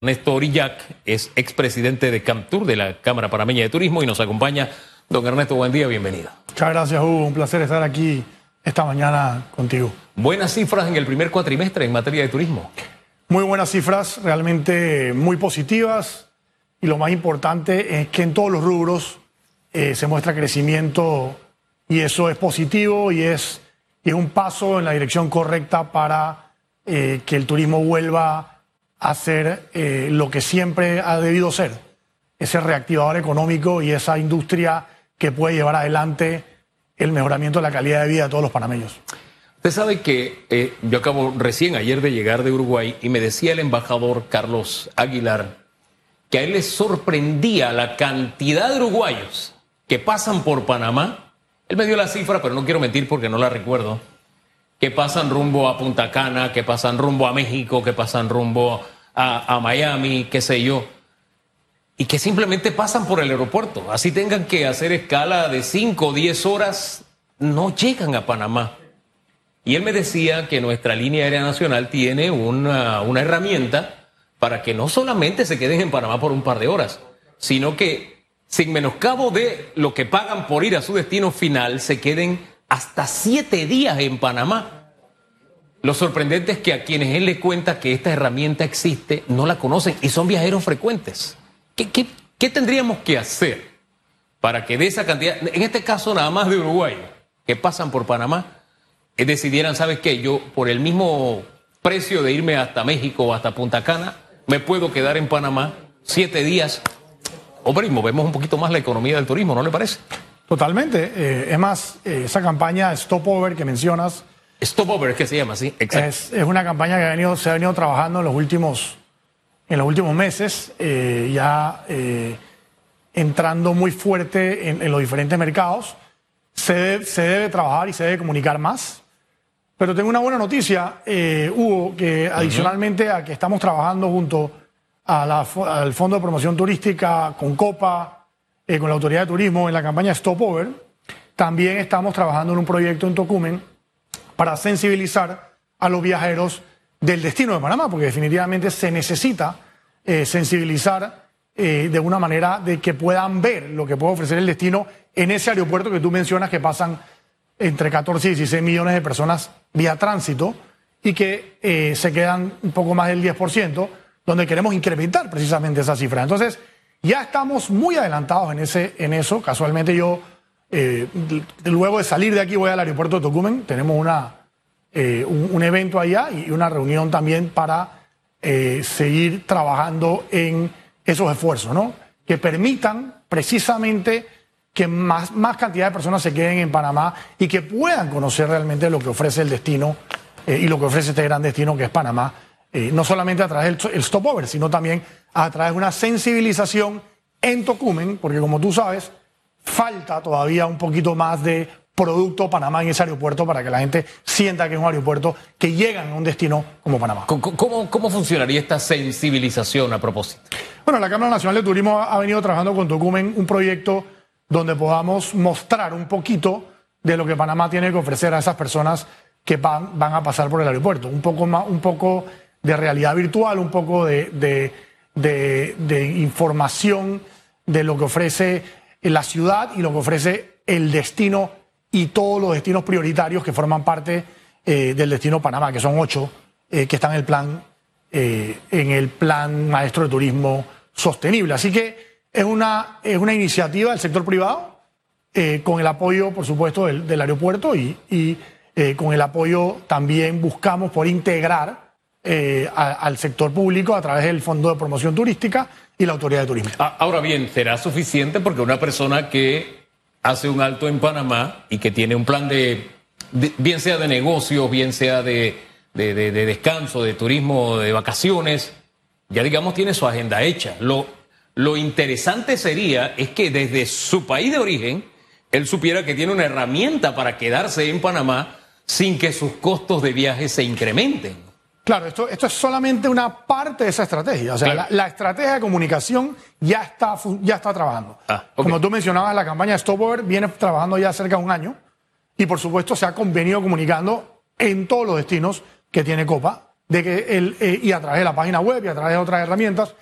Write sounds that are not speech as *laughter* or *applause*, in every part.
Ernesto Orillac es expresidente de CAMTUR, de la Cámara Panameña de Turismo, y nos acompaña. Don Ernesto, buen día, bienvenido. Muchas gracias, Hugo. Un placer estar aquí esta mañana contigo. Buenas cifras en el primer cuatrimestre en materia de turismo. Muy buenas cifras, realmente muy positivas. Y lo más importante es que en todos los rubros eh, se muestra crecimiento y eso es positivo y es, y es un paso en la dirección correcta para eh, que el turismo vuelva hacer eh, lo que siempre ha debido ser, ese reactivador económico y esa industria que puede llevar adelante el mejoramiento de la calidad de vida de todos los panameños. Usted sabe que eh, yo acabo recién ayer de llegar de Uruguay y me decía el embajador Carlos Aguilar que a él le sorprendía la cantidad de uruguayos que pasan por Panamá. Él me dio la cifra, pero no quiero mentir porque no la recuerdo que pasan rumbo a Punta Cana, que pasan rumbo a México, que pasan rumbo a, Miami, qué sé yo, y que simplemente pasan por el aeropuerto. Así tengan que hacer escala de 5 o 10 horas, no llegan a Panamá. Y él me decía que nuestra línea aérea nacional tiene una, una herramienta para que no solamente se queden en Panamá por un par de horas, sino que sin menoscabo de lo que pagan por ir a su destino final, se queden hasta siete días en Panamá. Lo sorprendente es que a quienes él le cuenta que esta herramienta existe no la conocen y son viajeros frecuentes. ¿Qué, tendríamos que hacer para que de esa cantidad, en este caso nada más de Uruguay, que pasan por Panamá, eh, decidieran, ¿sabes qué? Yo por el mismo precio de irme hasta México o hasta Punta Cana, me puedo quedar en Panamá siete días. Hombre, movemos un poquito más la economía del turismo, ¿no le parece? Totalmente. Eh, es más, eh, esa campaña Stopover que mencionas. Stopover, que se llama, sí, exacto. Es, es, una campaña que ha venido, se ha venido trabajando en los últimos, en los últimos meses, eh, ya entrando muy fuerte en, los diferentes mercados. Se, se, debe trabajar y se debe comunicar más. Pero tengo una buena noticia, Hugo, que adicionalmente a que estamos trabajando junto al Fondo de Promoción Turística, con Copa, eh, con la Autoridad de Turismo en la campaña Stopover. También estamos trabajando en un proyecto en Tocumen para sensibilizar a los viajeros del destino de Panamá, porque definitivamente se necesita eh, sensibilizar eh, de una manera de que puedan ver lo que puede ofrecer el destino en ese aeropuerto que tú mencionas que pasan entre 14 y 16 millones de personas vía tránsito y que se quedan un poco más del 10%, donde queremos incrementar precisamente esa cifra. Entonces, ya estamos muy adelantados en, ese, en eso. Casualmente yo, eh, luego de salir de aquí, voy al aeropuerto de Tocumen. Tenemos una, eh, un, evento allá y una reunión también para eh, seguir trabajando en esos esfuerzos, ¿no? Que permitan precisamente que más, más cantidad de personas se queden en Panamá y que puedan conocer realmente lo que ofrece el destino y lo que ofrece este gran destino que es Panamá eh, no solamente a través del stopover, sino también a través de una sensibilización en Tocumen, porque como tú sabes, falta todavía un poquito más de producto Panamá en ese aeropuerto para que la gente sienta que es un aeropuerto que llega a un destino como Panamá. ¿Cómo, cómo funcionaría esta sensibilización a propósito? Bueno, la Cámara Nacional de Turismo ha venido trabajando con Tocumen un proyecto donde podamos mostrar un poquito de lo que Panamá tiene que ofrecer a esas personas que van, van a pasar por el aeropuerto. Un poco más, un poco de realidad virtual, un poco de, información de lo que ofrece la ciudad y lo que ofrece el destino y todos los destinos prioritarios que forman parte eh, del destino Panamá, que son ocho, eh, que están en el plan, eh, en el plan maestro de turismo sostenible. Así que es una, es una iniciativa del sector privado, con el apoyo, por supuesto, del, aeropuerto y, y con el apoyo también buscamos por integrar eh, al sector público a través del Fondo de Promoción Turística y la Autoridad de Turismo. Ah, ahora bien, ¿será suficiente? Porque una persona que hace un alto en Panamá y que tiene un plan de, bien sea de negocios, bien sea de, de, de, descanso, de turismo, de vacaciones, ya digamos tiene su agenda hecha. Lo, lo interesante sería es que desde su país de origen, él supiera que tiene una herramienta para quedarse en Panamá sin que sus costos de viaje se incrementen. Claro, esto, esto es solamente una parte de esa estrategia. O sea, la, estrategia de comunicación ya está, ya está trabajando. Ah, Como tú mencionabas, la campaña Stopover viene trabajando ya cerca de un año y por supuesto se ha convenido comunicando en todos los destinos que tiene Copa de que el, eh, y a través de la página web y a través de otras herramientas,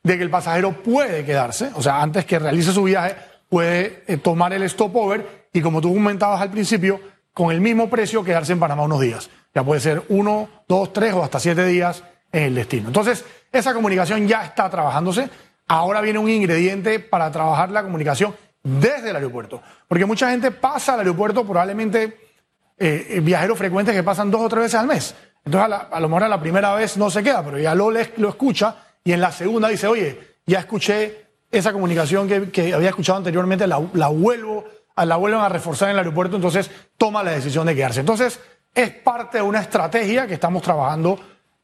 de que el pasajero puede quedarse, o sea, antes que realice su viaje, puede eh, tomar el stopover y como tú comentabas al principio, con el mismo precio quedarse en Panamá unos días. Ya puede ser uno, dos, tres o hasta siete días en el destino. Entonces, esa comunicación ya está trabajándose. Ahora viene un ingrediente para trabajar la comunicación desde el aeropuerto. Porque mucha gente pasa al aeropuerto, probablemente eh, viajeros frecuentes que pasan dos o tres veces al mes. Entonces, a, lo mejor a la primera vez no se queda, pero ya lo, lo escucha y en la segunda dice, oye, ya escuché esa comunicación que, había escuchado anteriormente, la, la vuelvo, la vuelven a reforzar en el aeropuerto, entonces toma la decisión de quedarse. Entonces, es parte de una estrategia que estamos trabajando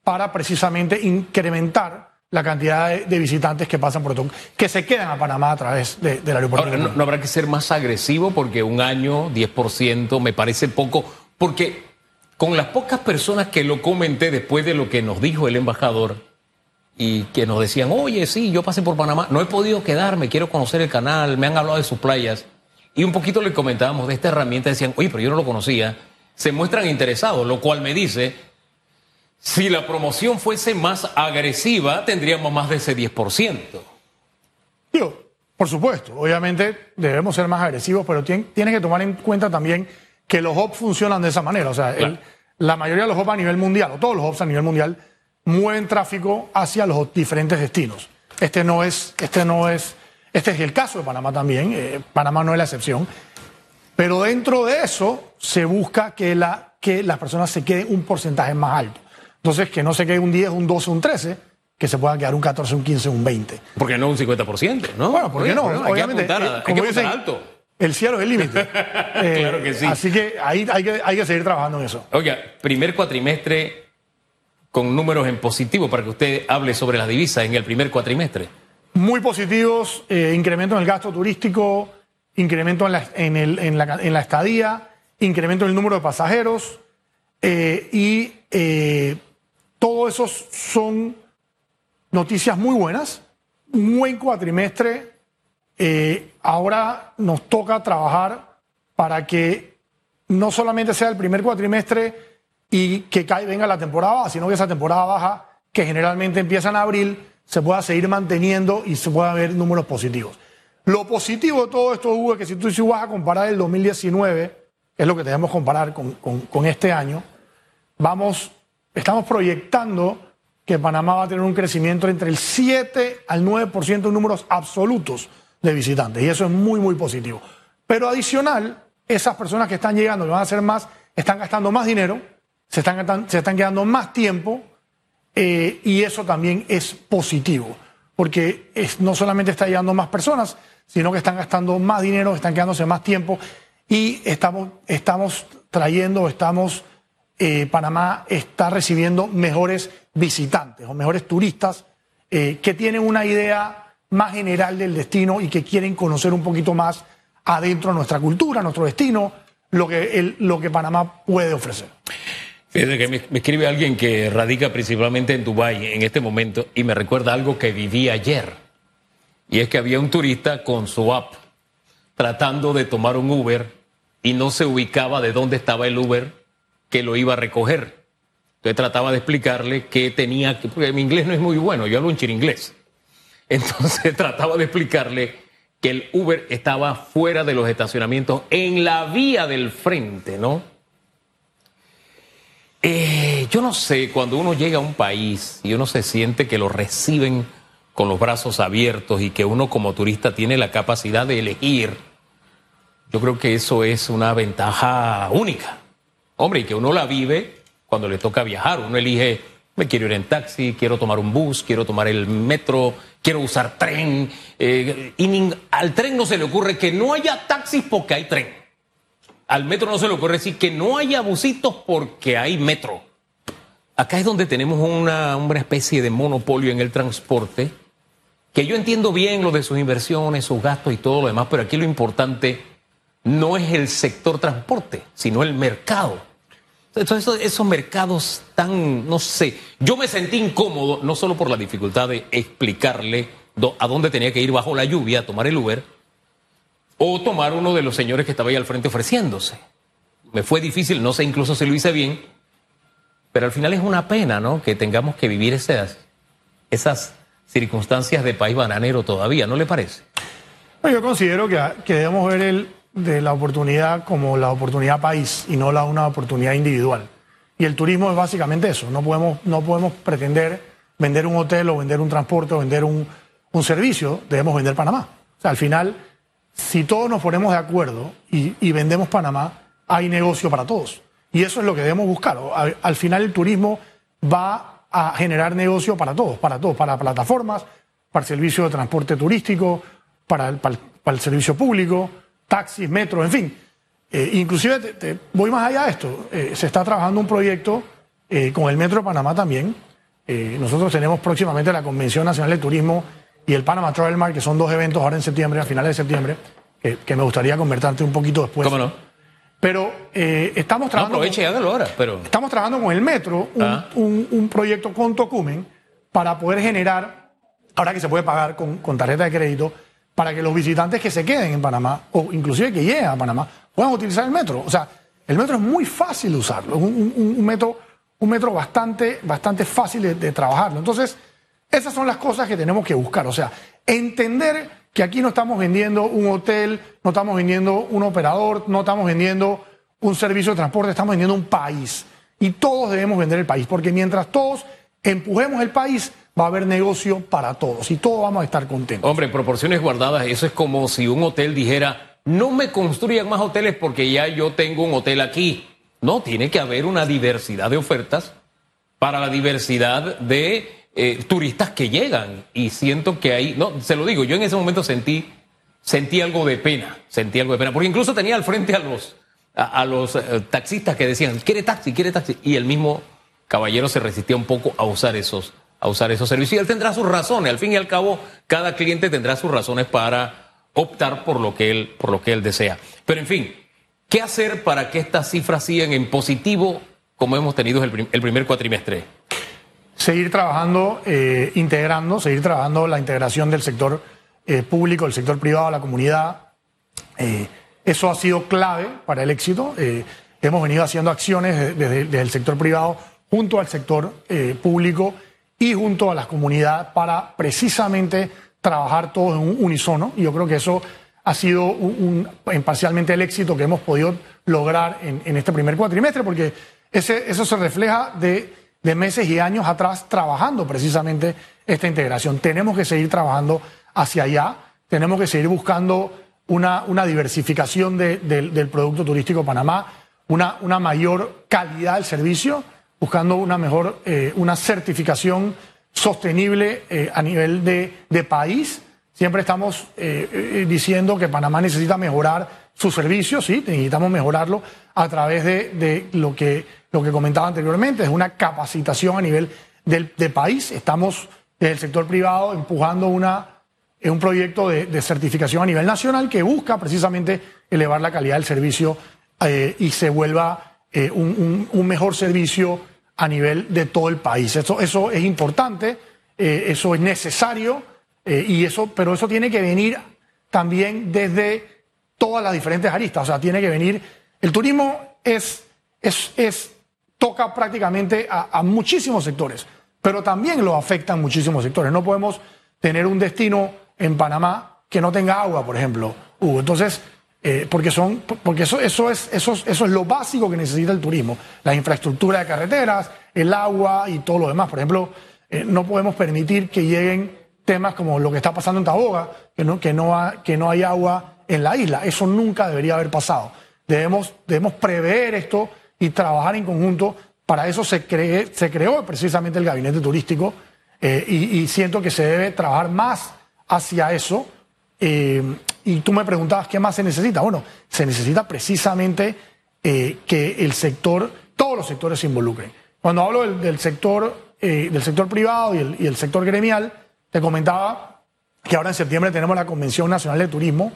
para precisamente incrementar la cantidad de, visitantes que pasan por que se quedan a Panamá a través del aeropuerto. no, no, habrá que ser más agresivo porque un año, 10%, me parece poco, porque con las pocas personas que lo comenté después de lo que nos dijo el embajador y que nos decían, oye, sí, yo pasé por Panamá, no he podido quedarme, quiero conocer el canal, me han hablado de sus playas, y un poquito le comentábamos de esta herramienta, decían, oye, pero yo no lo conocía, se muestran interesados, lo cual me dice, si la promoción fuese más agresiva, tendríamos más de ese 10%. Digo, por supuesto, obviamente debemos ser más agresivos, pero tienes que tomar en cuenta también que los hubs funcionan de esa manera. O sea, la mayoría de los hubs a nivel mundial, o todos los hubs a nivel mundial, mueven tráfico hacia los diferentes destinos. Este no es, este no es, este es el caso de Panamá también. Eh, Panamá no es la excepción. Pero dentro de eso se busca que, la, que las personas se queden un porcentaje más alto. Entonces, que no se quede un 10, un 12, un 13, que se pueda quedar un 14, un 15, un 20. Porque no un 50%, ¿no? Bueno, ¿por qué no? Obviamente, hay que apuntar, hay que alto. El cielo es el límite. *laughs* claro que sí. Eh, así que ahí hay que, hay que seguir trabajando en eso. Oiga, primer cuatrimestre con números en positivo para que usted hable sobre las divisas en el primer cuatrimestre. Muy positivos, eh, incremento en el gasto turístico, incremento en la, en, la, estadía, incremento en el número de pasajeros eh, y eh, todo eso son noticias muy buenas. Un buen cuatrimestre. Eh, ahora nos toca trabajar para que no solamente sea el primer cuatrimestre y que venga la temporada baja, sino que esa temporada baja, que generalmente empieza en abril, se pueda seguir manteniendo y se pueda ver números positivos. Lo positivo de todo esto, Hugo, es que si tú si vas a comparar el 2019, es lo que debemos comparar con, este año, vamos, estamos proyectando que Panamá va a tener un crecimiento entre el 7 al 9% en números absolutos de visitantes. Y eso es muy, muy positivo. Pero adicional, esas personas que están llegando y van a hacer más, están gastando más dinero, se están, se están quedando más tiempo, eh, y eso también es positivo, porque no solamente está llegando más personas, sino que están gastando más dinero, están quedándose más tiempo y estamos, estamos trayendo, estamos, eh, Panamá está recibiendo mejores visitantes o mejores turistas eh, que tienen una idea más general del destino y que quieren conocer un poquito más adentro de nuestra cultura, nuestro destino, lo que, lo que Panamá puede ofrecer. Fíjate que me, me, escribe alguien que radica principalmente en Dubái en este momento y me recuerda algo que viví ayer. Y es que había un turista con su app tratando de tomar un Uber y no se ubicaba de dónde estaba el Uber que lo iba a recoger. Entonces trataba de explicarle que tenía que, porque mi inglés no es muy bueno, yo hablo un inglés. *laughs* Entonces trataba de explicarle que el Uber estaba fuera de los estacionamientos en la vía del frente, ¿no? Eh, yo no sé, cuando uno llega a un país y uno se siente que lo reciben con los brazos abiertos y que uno como turista tiene la capacidad de elegir, yo creo que eso es una ventaja única. Hombre, y que uno la vive cuando le toca viajar. Uno elige, me quiero ir en taxi, quiero tomar un bus, quiero tomar el metro, quiero usar tren. Eh, y al tren no se le ocurre que no haya taxis porque hay tren. Al metro no se le ocurre decir que no haya busitos porque hay metro. Acá es donde tenemos una, una especie de monopolio en el transporte que yo entiendo bien lo de sus inversiones, sus gastos y todo lo demás, pero aquí lo importante no es el sector transporte, sino el mercado. Entonces, esos mercados tan, no sé, yo me sentí incómodo, no solo por la dificultad de explicarle a dónde tenía que ir bajo la lluvia a tomar el Uber, o tomar uno de los señores que estaba ahí al frente ofreciéndose. Me fue difícil, no sé incluso si lo hice bien, pero al final es una pena, ¿no? Que tengamos que vivir esas, esas circunstancias de país bananero todavía, ¿no le parece? Yo considero que, debemos ver el, de la oportunidad como la oportunidad país y no la una oportunidad individual. Y el turismo es básicamente eso. No podemos, no podemos pretender vender un hotel o vender un transporte o vender un, un servicio. Debemos vender Panamá. Al final, si todos nos ponemos de acuerdo y, y vendemos Panamá, hay negocio para todos. Y eso es lo que debemos buscar. Al, al final el turismo va a generar negocio para todos, para todos, para plataformas, para el servicio de transporte turístico, para el, servicio público, taxis, metros, en fin. Eh, inclusive te voy más allá de esto. Eh, se está trabajando un proyecto eh, con el Metro de Panamá también. Eh, nosotros tenemos próximamente la Convención Nacional de Turismo y el Panama Travel Market, que son dos eventos ahora en septiembre, a finales de septiembre, que me gustaría convertirte un poquito después. ¿Cómo no? Pero eh, estamos trabajando. No, aproveche y hágalo ahora. Pero... Estamos trabajando con el metro, un, Ah. un- un proyecto con Tocumen para poder generar, ahora que se puede pagar con, con tarjeta de crédito, para que los visitantes que se queden en Panamá, o inclusive que lleguen a Panamá, puedan utilizar el metro. O sea, el metro es muy fácil de usarlo, es un, un- un metro, un metro bastante, bastante fácil de, de trabajarlo. Entonces, esas son las cosas que tenemos que buscar. O sea, entender que aquí no estamos vendiendo un hotel, no estamos vendiendo un operador, no estamos vendiendo un servicio de transporte, estamos vendiendo un país. Y todos debemos vender el país, porque mientras todos empujemos el país, va a haber negocio para todos y todos vamos a estar contentos. Hombre, en proporciones guardadas, eso es como si un hotel dijera, no me construyan más hoteles porque ya yo tengo un hotel aquí. No, tiene que haber una diversidad de ofertas para la diversidad de eh, turistas que llegan. Y siento que ahí, no, se lo digo, yo en ese momento sentí, sentí algo de pena, sentí algo de pena, porque incluso tenía al frente a los, a, los eh, taxistas que decían, quiere taxi, quiere taxi, y el mismo caballero se resistía un poco a usar esos, a usar esos servicios. Y él tendrá sus razones, al fin y al cabo, cada cliente tendrá sus razones para optar por lo que él, por lo que él desea. Pero en fin, ¿qué hacer para que estas cifras sigan en positivo como hemos tenido el primer cuatrimestre? Seguir trabajando, eh, integrando, seguir trabajando la integración del sector eh, público, del sector privado, la comunidad. Eh, eso ha sido clave para el éxito. Hemos venido haciendo acciones de- desde, el sector privado junto al sector público y junto a las comunidades para precisamente trabajar todos en un unisono. Yo creo que eso ha sido un, un- en parcialmente el éxito que hemos podido lograr en, en este primer cuatrimestre, porque ese, eso se refleja de, de meses y años atrás trabajando precisamente esta integración. Tenemos que seguir trabajando hacia allá, tenemos que seguir buscando una, una diversificación de- del- producto turístico Panamá, una, una mayor calidad del servicio, buscando una mejor, eh, una certificación sostenible eh, a nivel de, de país. Siempre estamos eh, diciendo que Panamá necesita mejorar sus servicios, sí, necesitamos mejorarlo a través de, de lo, que, lo que comentaba anteriormente, es una capacitación a nivel del, de país. Estamos desde el sector privado empujando una, es un proyecto de, certificación a nivel nacional que busca precisamente elevar la calidad del servicio eh, y se vuelva eh, un, un- mejor servicio a nivel de todo el país. Eso, eso es importante, eh, eso es necesario, eh, y eso, pero eso tiene que venir también desde todas las diferentes aristas. O sea, tiene que venir. El turismo es, es, es toca prácticamente a, muchísimos sectores, pero también lo afectan muchísimos sectores. No podemos tener un destino en Panamá que no tenga agua, por ejemplo, Hugo. Entonces, eh, porque son, porque eso, eso es, eso, es- eso es lo básico que necesita el turismo, la infraestructura de carreteras, el agua y todo lo demás. Por ejemplo, eh, no podemos permitir que lleguen temas como lo que está pasando en Taboga, que no, que no, que no hay agua en la isla. Eso nunca debería haber pasado. Debemos, debemos prever esto y trabajar en conjunto. Para eso se, cree- se creó precisamente el gabinete turístico eh, y, siento que se debe trabajar más hacia eso. Eh, y tú me preguntabas qué más se necesita. Bueno, se necesita precisamente eh, que el sector, todos los sectores se involucren. Cuando hablo del, del sector, del sector privado y el, y el sector gremial, te comentaba que ahora en septiembre tenemos la Convención Nacional de Turismo,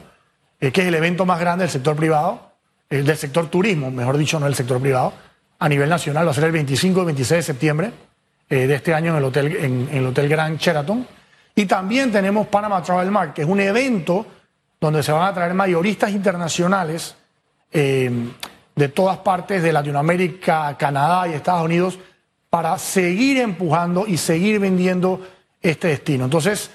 eh, que es el evento más grande del sector privado, eh, del sector turismo, mejor dicho, no del sector privado, a nivel nacional. Va a ser el 25 y 26 de septiembre eh, de este año en el, hotel, en, el Hotel Grand Sheraton. Y también tenemos Panama Travel Market, que es un evento donde se van a traer mayoristas internacionales eh, de todas partes de Latinoamérica, Canadá y Estados Unidos para seguir empujando y seguir vendiendo este destino. Entonces,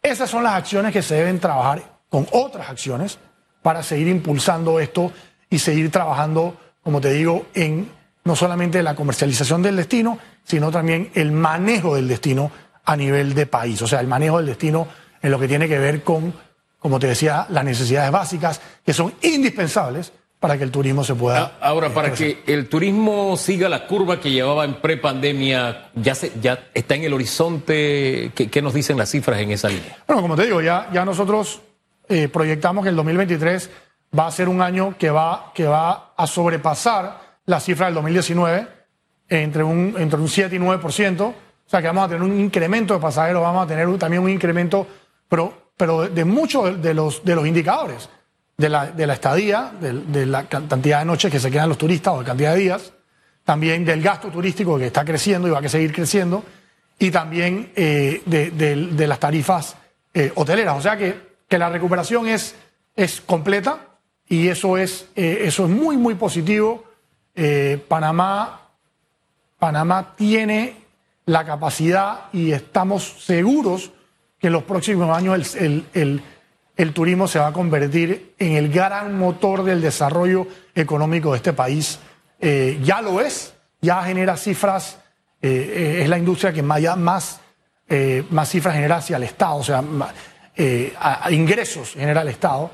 esas son las acciones que se deben trabajar con otras acciones para seguir impulsando esto y seguir trabajando, como te digo, en no solamente la comercialización del destino, sino también el manejo del destino a nivel de país. O sea, el manejo del destino en lo que tiene que ver con, como te decía, las necesidades básicas que son indispensables para que el turismo se pueda. Ah, ahora, para que el turismo siga la curva que llevaba en prepandemia, ya, se, ya está en el horizonte. ¿Qué, nos dicen las cifras en esa línea? Bueno, como te digo, ya, ya nosotros eh, proyectamos que el 2023 va a ser un año que va, que va a sobrepasar la cifra del 2019 entre un, entre un 7 y 9%. O sea que vamos a tener un incremento de pasajeros, vamos a tener también un incremento, pero, pero de muchos de los, de los indicadores de la, de la estadía, de, la cantidad de noches que se quedan los turistas o de cantidad de días, también del gasto turístico que está creciendo y va a seguir creciendo, y también eh, de, las tarifas eh, hoteleras. O sea que, que la recuperación es, es completa y eso es, eh, eso es muy, muy positivo. Panamá, Panamá tiene la capacidad y estamos seguros que en los próximos años el, el el turismo se va a convertir en el gran motor del desarrollo económico de este país. Eh, ya lo es, ya genera cifras, eh, eh, es la industria que más, más, más cifras genera hacia el Estado, ingresos genera el Estado,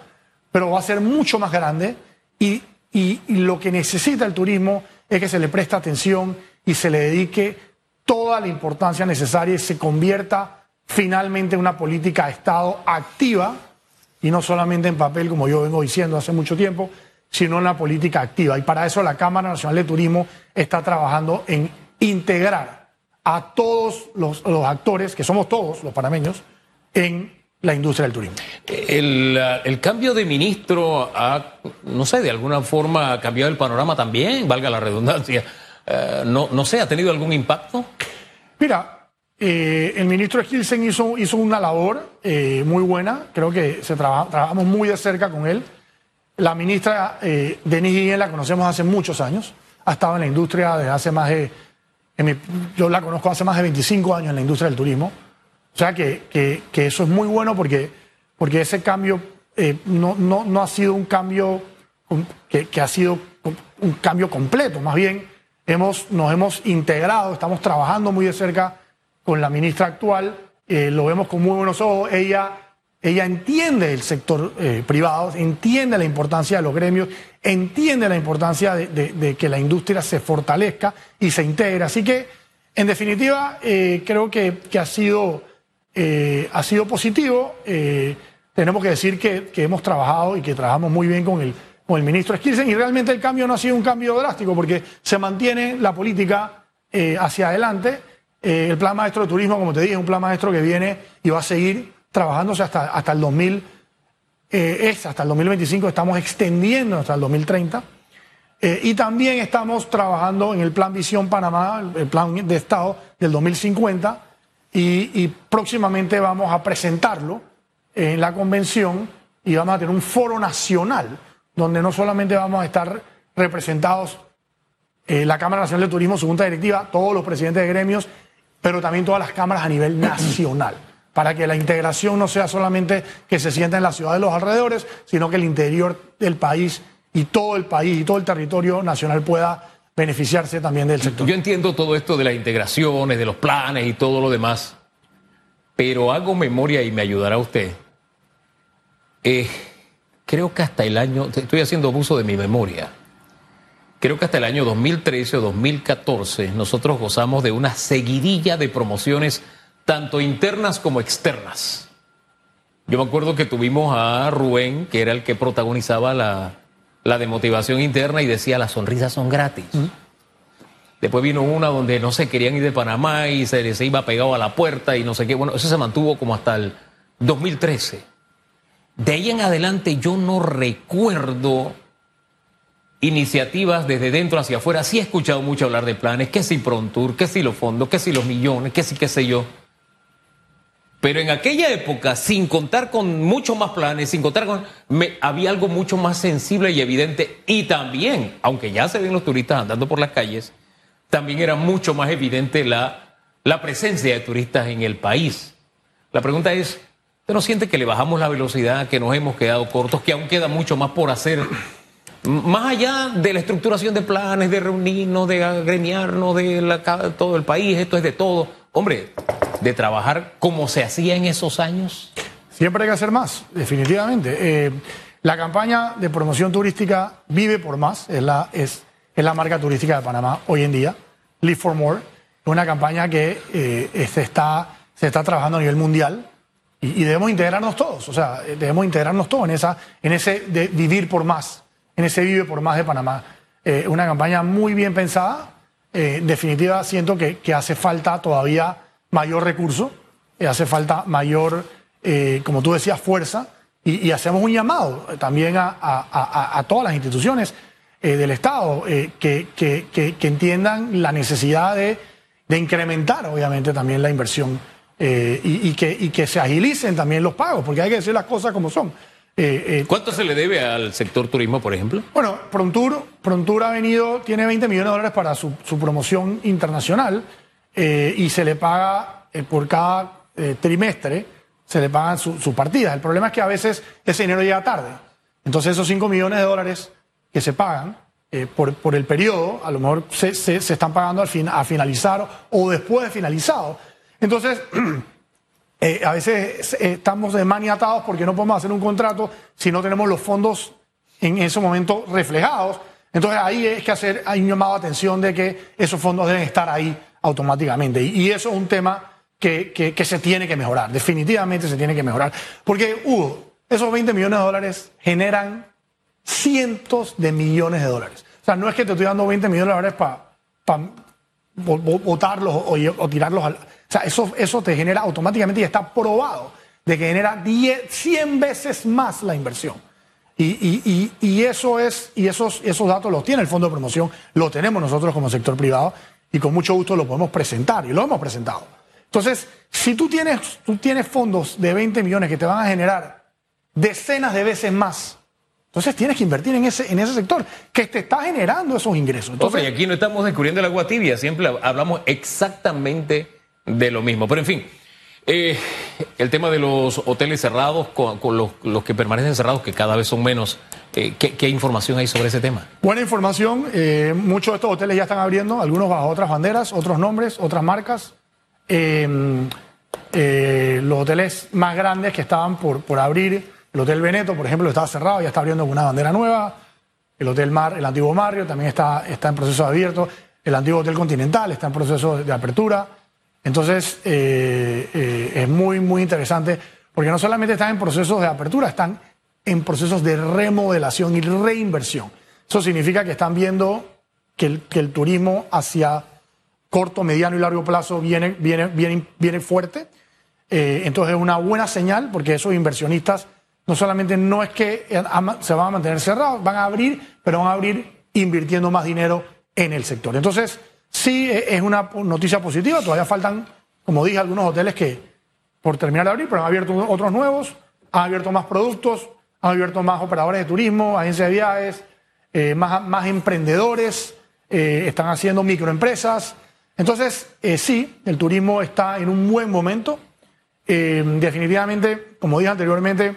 pero va a ser mucho más grande y, y lo que necesita el turismo es que se le preste atención y se le dedique toda la importancia necesaria y se convierta finalmente en una política de Estado activa y no solamente en papel, como yo vengo diciendo hace mucho tiempo, sino en la política activa. Y para eso la Cámara Nacional de Turismo está trabajando en integrar a todos los, actores, que somos todos los panameños, en la industria del turismo. El, cambio de ministro ha, no sé, de alguna forma ha cambiado el panorama también, valga la redundancia. Eh, no, no sé, ¿ha tenido algún impacto? Mira, eh, el ministro Skilsen hizo, hizo una labor eh, muy buena, creo que se trabajamos muy de cerca con él. La ministra eh, Denise Guillén la conocemos hace muchos años, ha estado en la industria desde hace más de, yo la conozco hace más de 25 años en la industria del turismo, o sea que, que, eso es muy bueno porque, porque ese cambio eh, no, no, no, ha sido un cambio que, que ha sido un cambio completo, más bien hemos, nos hemos integrado, estamos trabajando muy de cerca con la ministra actual, eh, lo vemos con muy buenos ojos. Ella, ella entiende el sector eh, privado, entiende la importancia de los gremios, entiende la importancia de, que la industria se fortalezca y se integre. Así que, en definitiva, creo que, ha, sido, ha sido positivo. tenemos que decir que, hemos trabajado y que trabajamos muy bien con el, con el ministro Skilsen y realmente el cambio no ha sido un cambio drástico porque se mantiene la política hacia adelante. Eh, el plan maestro de turismo, como te dije, es un plan maestro que viene y va a seguir trabajándose hasta, hasta el 2000, eh, es hasta el 2025, estamos extendiendo hasta el 2030. Eh, y también estamos trabajando en el plan Visión Panamá, el plan de Estado del 2050, y, próximamente vamos a presentarlo en la convención y vamos a tener un foro nacional donde no solamente vamos a estar representados la Cámara Nacional de Turismo, su junta directiva, todos los presidentes de gremios pero también todas las cámaras a nivel nacional, *clears throat* para que la integración no sea solamente que se sienta en la ciudad de los alrededores, sino que el interior del país y todo el país y todo el territorio nacional pueda beneficiarse también del sector. Yo entiendo todo esto de las integraciones, de los planes y todo lo demás, pero hago memoria y me ayudará usted. Eh, creo que hasta el año, estoy haciendo abuso de mi memoria, creo que hasta el año 2013 o 2014 nosotros gozamos de una seguidilla de promociones tanto internas como externas. Yo me acuerdo que tuvimos a Rubén, que era el que protagonizaba la, la de motivación interna y decía las sonrisas son gratis. Después vino una donde no se querían ir de Panamá y se les iba pegado a la puerta y no sé qué. Bueno, eso se mantuvo como hasta el 2013. De ahí en adelante yo no recuerdo iniciativas desde dentro hacia afuera. Sí he escuchado mucho hablar de planes, que si Prontour, que si los fondos, que si los millones, que si qué sé yo. Pero en aquella época, sin contar con muchos más planes, sin contar con... Había algo mucho más sensible y evidente. Y también, aunque ya se ven los turistas andando por las calles, también era mucho más evidente la, la presencia de turistas en el país. La pregunta es, ¿usted no siente que le bajamos la velocidad, que nos hemos quedado cortos, que aún queda mucho más por hacer? Más allá de la estructuración de planes, de reunirnos, de agremiarnos, de todo el país, esto es de todo. Hombre, de trabajar como se hacía en esos años. Siempre hay que hacer más, definitivamente. Eh, la campaña de promoción turística Vive por Más es la, es, es la marca turística de Panamá hoy en día. Live for More es una campaña que eh, se, está, se está trabajando a nivel mundial y, debemos integrarnos todos. O sea, debemos integrarnos todos en, esa, en ese de vivir por más, en ese Vive por Más de Panamá. Eh, una campaña muy bien pensada. En definitiva, siento que, que hace falta todavía mayor recurso, hace falta mayor, eh, como tú decías, fuerza, y, hacemos un llamado también a, todas las instituciones eh, del Estado eh, que, que, entiendan la necesidad de, incrementar, obviamente, también la inversión y, que, que se agilicen también los pagos, porque hay que decir las cosas como son. ¿Cuánto se le debe al sector turismo, por ejemplo? Bueno, Prontur, Prontur ha venido, tiene 20 millones de dólares para su, su promoción internacional. Eh, y se le paga eh, por cada eh, trimestre, se le pagan sus partidas. El problema es que a veces ese dinero llega tarde. Entonces esos 5 millones de dólares que se pagan por, por, el periodo, a lo mejor se, se, están pagando al fin, a finalizar o después de finalizado. Entonces, *clears throat* a veces estamos maniatados porque no podemos hacer un contrato si no tenemos los fondos en ese momento reflejados. Entonces ahí es que hacer, hay un llamado a atención de que esos fondos deben estar ahí automáticamente. Y, eso es un tema que, se tiene que mejorar, definitivamente se tiene que mejorar. Porque, Hugo, esos 20 millones de dólares generan cientos de millones de dólares. O sea, no es que te estoy dando 20 millones de dólares para votarlos o, tirarlos al... O sea, eso, eso te genera automáticamente y está probado de que genera 10, 100 veces más la inversión. Y, y, eso es, y esos, esos datos los tiene el Fondo de Promoción, lo tenemos nosotros como sector privado, y con mucho gusto lo podemos presentar y lo hemos presentado. Entonces, si tú tienes, tú tienes fondos de 20 millones que te van a generar decenas de veces más, entonces tienes que invertir en ese, en ese sector que te está generando esos ingresos. Entonces, y aquí no estamos descubriendo el agua tibia, siempre hablamos exactamente de lo mismo. Pero en fin, eh, el tema de los hoteles cerrados, con, los, que permanecen cerrados, que cada vez son menos, eh, ¿qué, información hay sobre ese tema? Buena información. Eh, muchos de estos hoteles ya están abriendo, algunos bajo otras banderas, otros nombres, otras marcas. los hoteles más grandes que estaban por, por abrir, el Hotel Veneto, por ejemplo, estaba cerrado, ya está abriendo con una bandera nueva. El Hotel Mar, el antiguo Mario, también está, está en proceso de abierto. El antiguo Hotel Continental está en proceso de apertura. Entonces, eh, eh, es muy, muy interesante, porque no solamente están en procesos de apertura, están en procesos de remodelación y reinversión. Eso significa que están viendo que el, turismo hacia corto, mediano y largo plazo viene, viene, viene, viene fuerte. Eh, entonces es una buena señal porque esos inversionistas no solamente no es que se van a mantener cerrados, van a abrir, pero van a abrir invirtiendo más dinero en el sector. Entonces, Sí, e, es una noticia positiva. Todavía faltan, como dije, algunos hoteles que por terminar de abrir, pero han abierto otros nuevos, han abierto más productos, han abierto más operadores de turismo, agencias de viajes, eh, más, emprendedores, eh, están haciendo microempresas. Entonces, eh, sí, el turismo está en un buen momento. definitivamente, como dije anteriormente,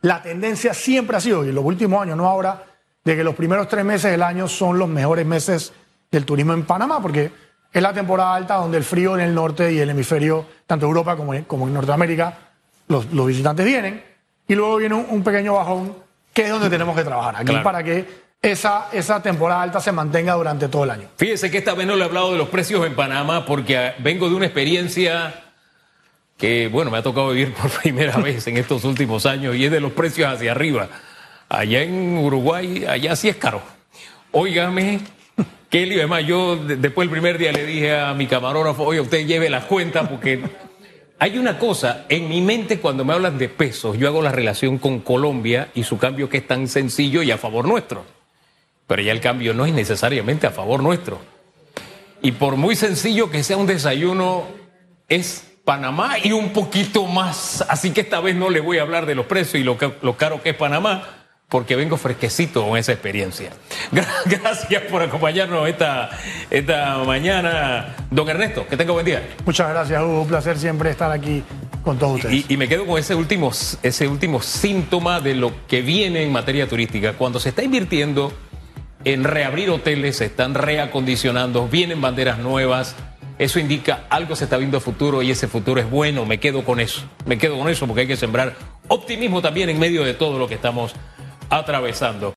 la tendencia siempre ha sido, y en los últimos años, no ahora, de que los primeros tres meses del año son los mejores meses del turismo en Panamá, porque es la temporada alta donde el frío en el norte y el hemisferio, tanto Europa como en, como en Norteamérica, los, visitantes vienen. Y luego viene un, pequeño bajón, que es donde tenemos que trabajar aquí para que esa, esa temporada alta se mantenga durante todo el año. Fíjese que esta vez no le he hablado de los precios en Panamá porque vengo de una experiencia que, bueno, me ha tocado vivir por *laughs* primera vez en estos últimos años y es de los precios hacia arriba. Allá en Uruguay, allá sí es caro. Óigame, Kelly, además yo después del primer día le dije a mi camarógrafo, oye, usted lleve las cuentas porque *laughs* hay una cosa, en mi mente cuando me hablan de pesos, yo hago la relación con Colombia y su cambio que es tan sencillo y a favor nuestro. Pero ya el cambio no es necesariamente a favor nuestro. Y por muy sencillo que sea un desayuno, es Panamá y un poquito más. Así que esta vez no le voy a hablar de los precios y lo, lo caro que es Panamá, porque vengo fresquecito con esa experiencia. *laughs* Gracias por acompañarnos esta, esta mañana. Don Ernesto, que tenga buen día. Muchas gracias, Hugo. Un placer siempre estar aquí con todos ustedes. Y, y, me quedo con ese último, ese último síntoma de lo que viene en materia turística. Cuando se está invirtiendo en reabrir hoteles, se están reacondicionando, vienen banderas nuevas. Eso indica algo se está viendo a futuro y ese futuro es bueno. Me quedo con eso. Me quedo con eso porque hay que sembrar optimismo también en medio de todo lo que estamos atravesando.